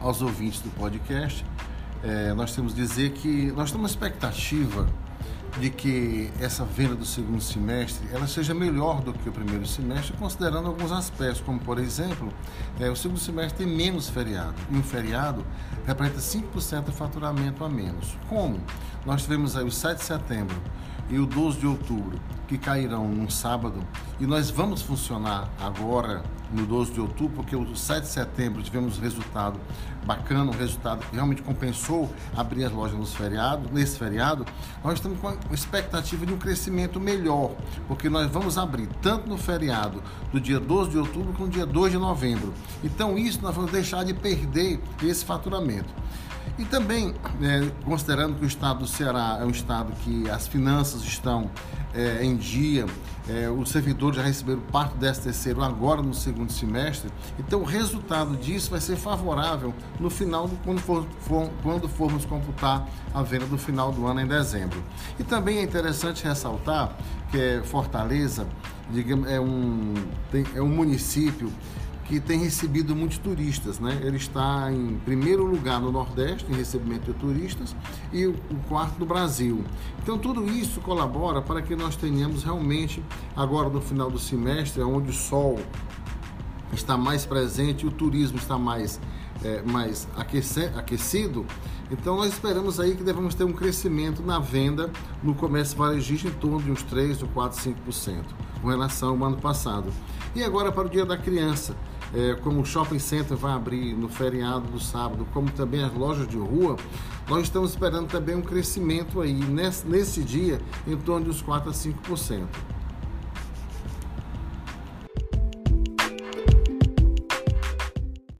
aos ouvintes do podcast, é, nós temos que dizer que nós temos uma expectativa de que essa venda do segundo semestre ela seja melhor do que o primeiro semestre, considerando alguns aspectos, como por exemplo, é, o segundo semestre tem menos feriado, e um feriado representa 5% de faturamento a menos. Como? Nós tivemos aí o 7 de setembro e o 12 de outubro, que cairão num sábado, e nós vamos funcionar agora no 12 de outubro, porque o 7 de setembro tivemos um resultado bacana, um resultado que realmente compensou abrir as lojas nos feriados, nesse feriado, nós estamos com a expectativa de um crescimento melhor, porque nós vamos abrir tanto no feriado do dia 12 de outubro como no dia 2 de novembro. Então isso nós vamos deixar de perder esse faturamento. E também, é, considerando que o estado do Ceará é um estado que as finanças estão é, em dia, é, os servidores já receberam parte desse terceiro agora no segundo semestre, então o resultado disso vai ser favorável no final, do, quando, for, for, quando formos computar a venda do final do ano em dezembro. E também é interessante ressaltar que é Fortaleza digamos, é, um, tem, é um município que tem recebido muitos turistas. Né? Ele está em primeiro lugar no Nordeste em recebimento de turistas e o quarto no Brasil. Então tudo isso colabora para que nós tenhamos realmente, agora no final do semestre, onde o sol está mais presente, o turismo está mais, é, mais aquecido, então nós esperamos aí que devemos ter um crescimento na venda no comércio varejista em torno de uns 3, ou 4, 5% com relação ao ano passado. E agora para o Dia da Criança como o shopping center vai abrir no feriado do sábado, como também as lojas de rua, nós estamos esperando também um crescimento aí nesse, nesse dia em torno dos 4 a 5%.